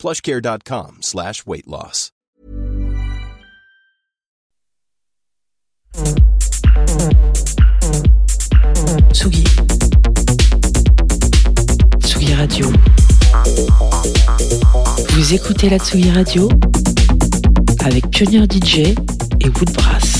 plushcare.com slash weight loss. Tsugi. Tsugi Radio. Vous écoutez la Tsugi Radio avec Pionnier DJ et Woodbrass.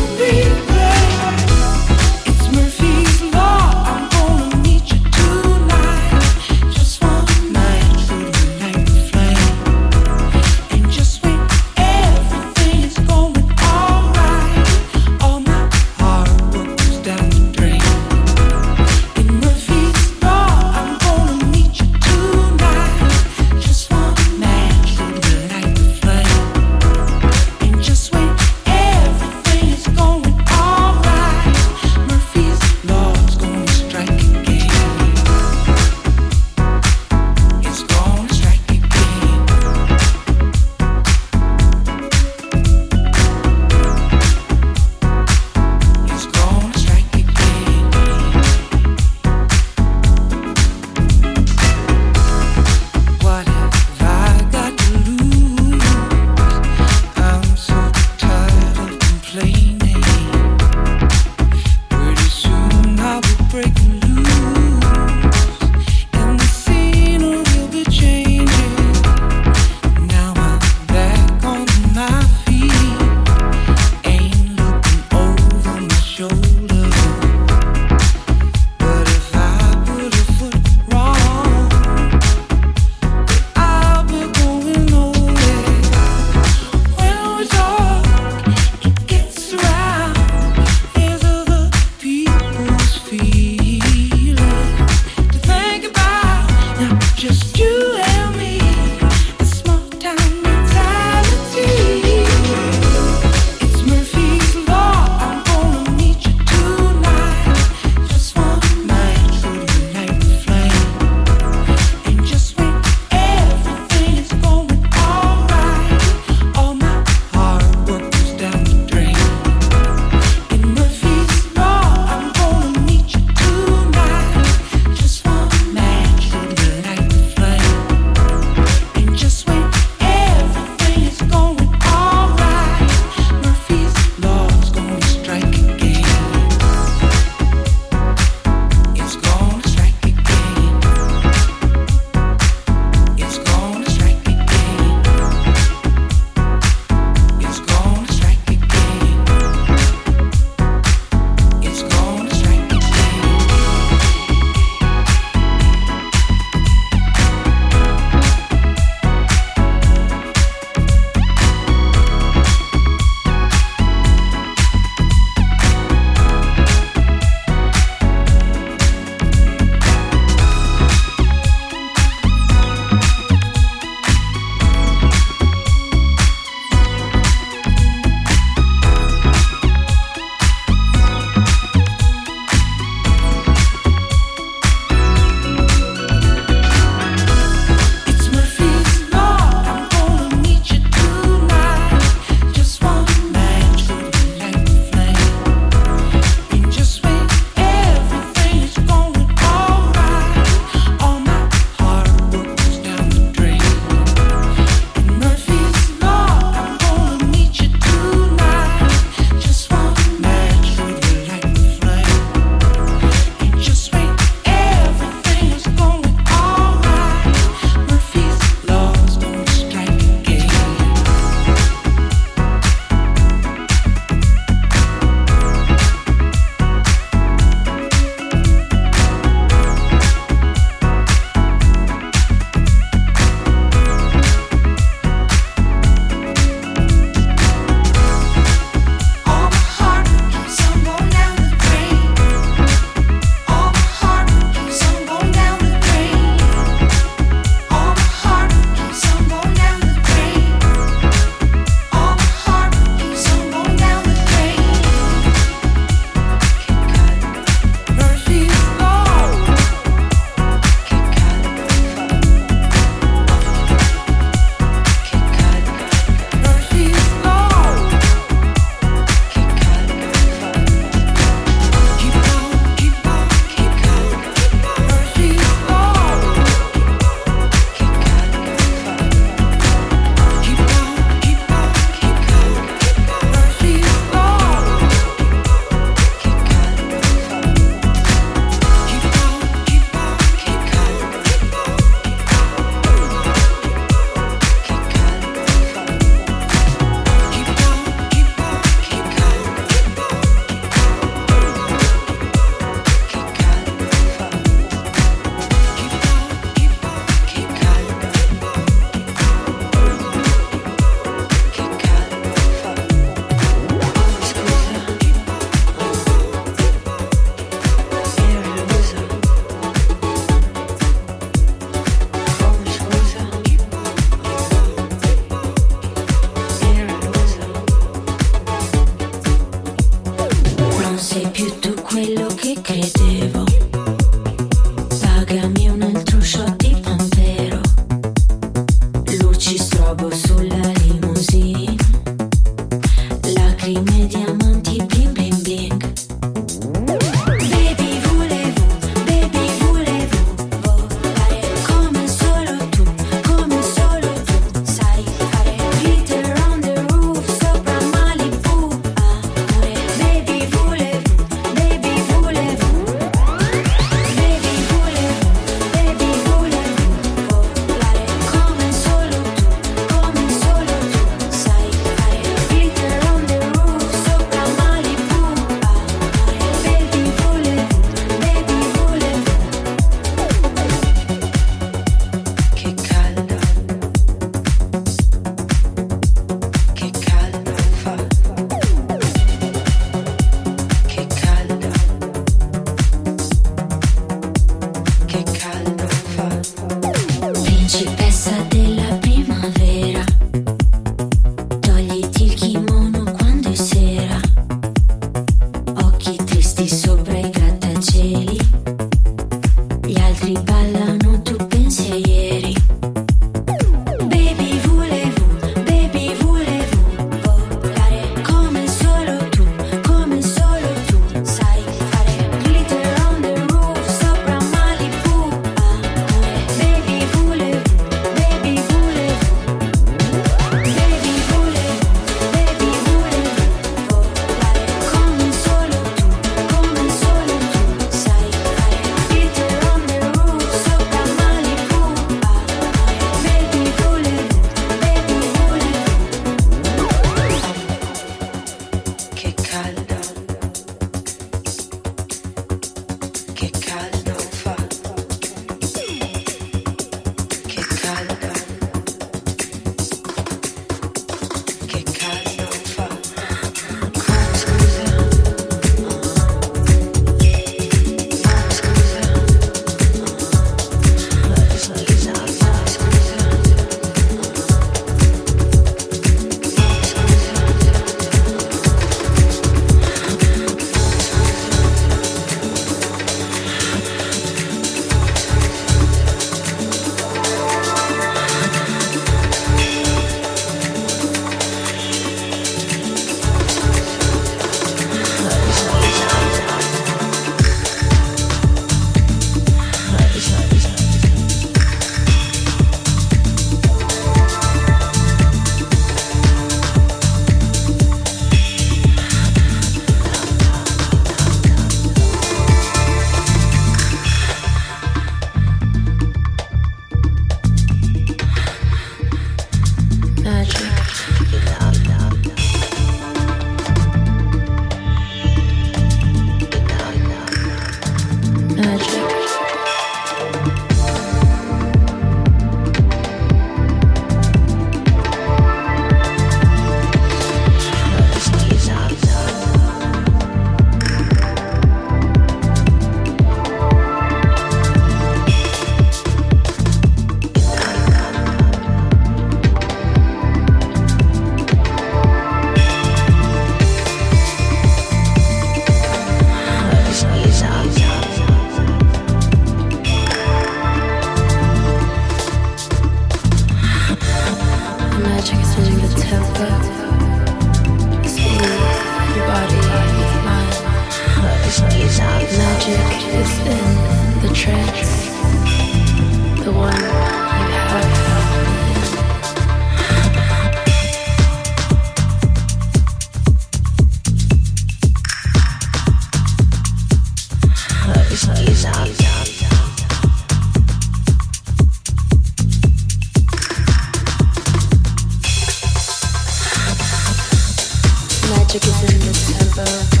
magic is in this tempo.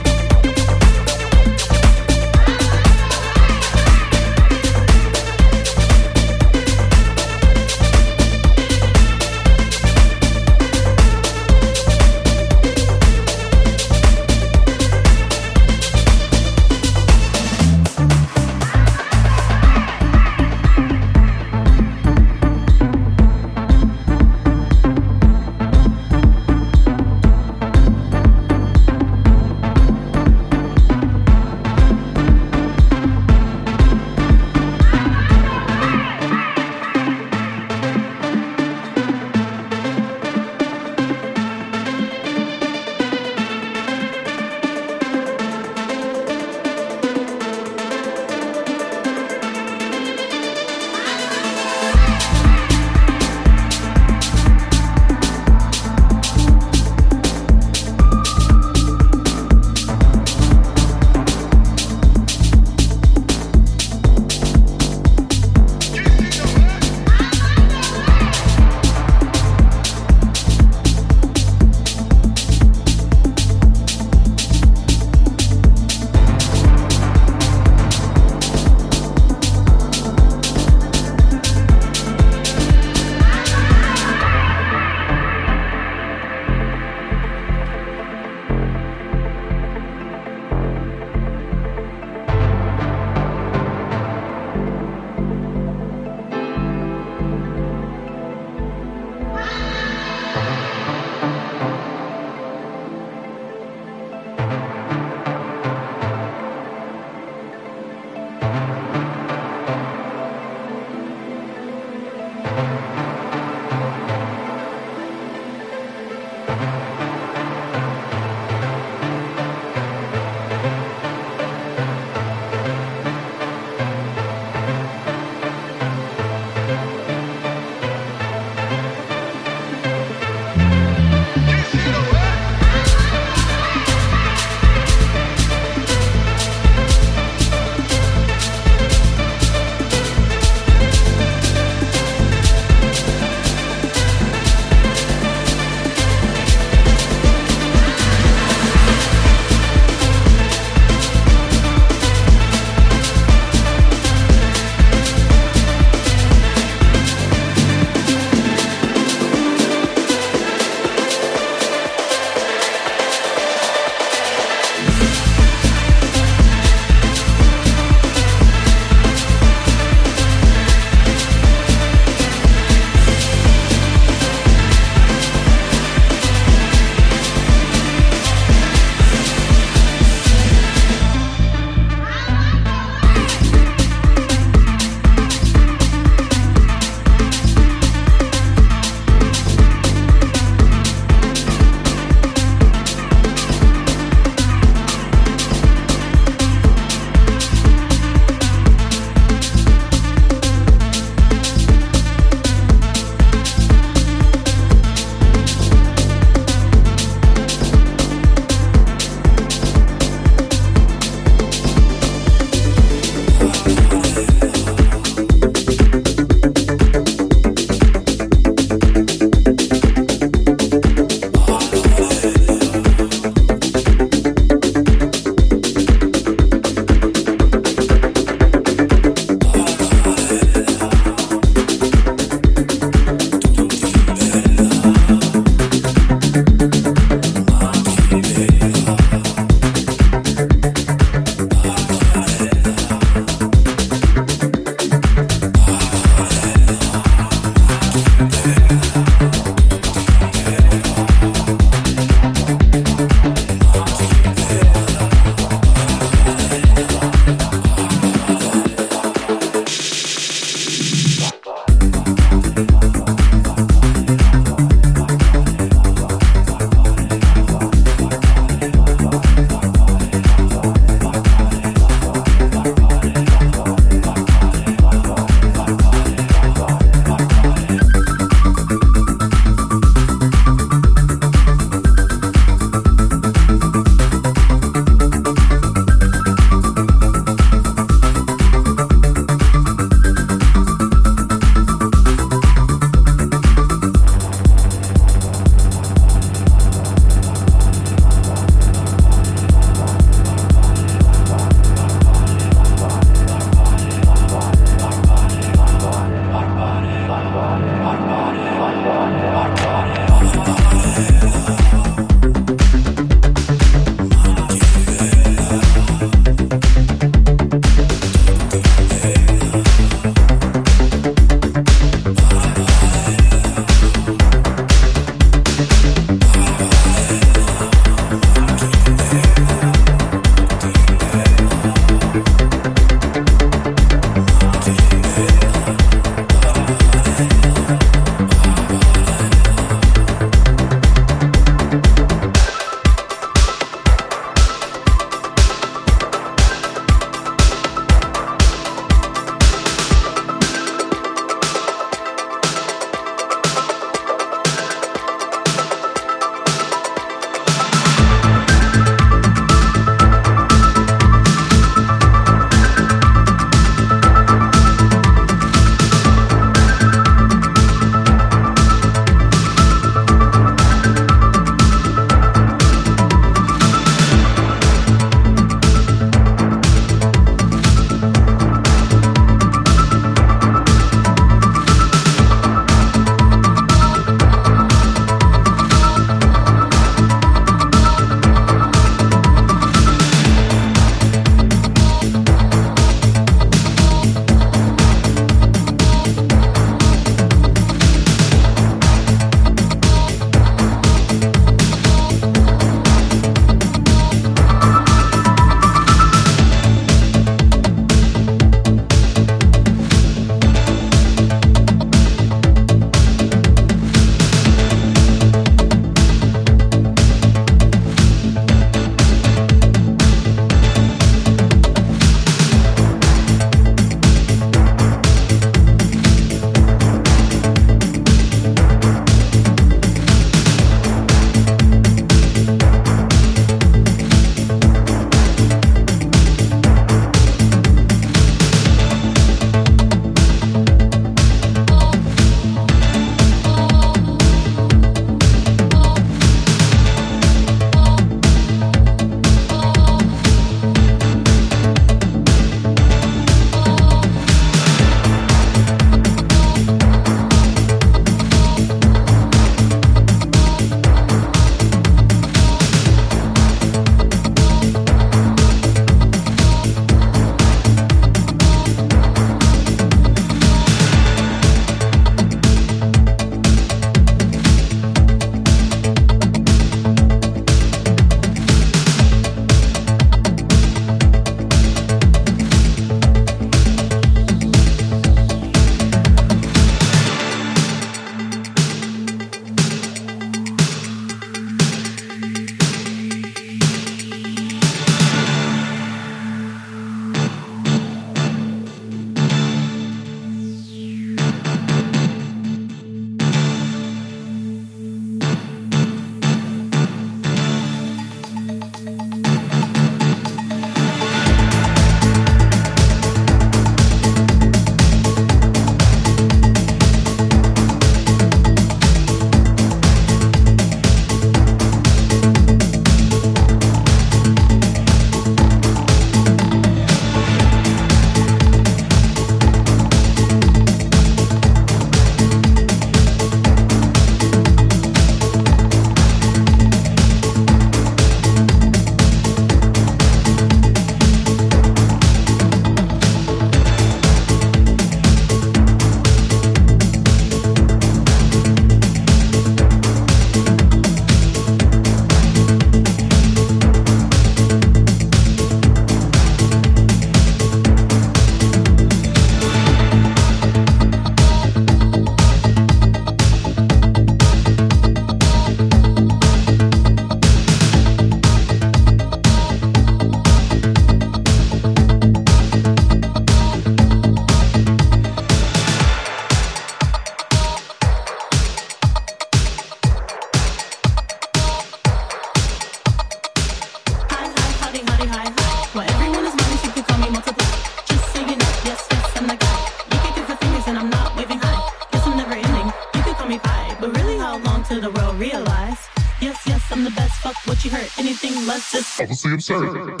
Less is obviously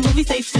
movie, stay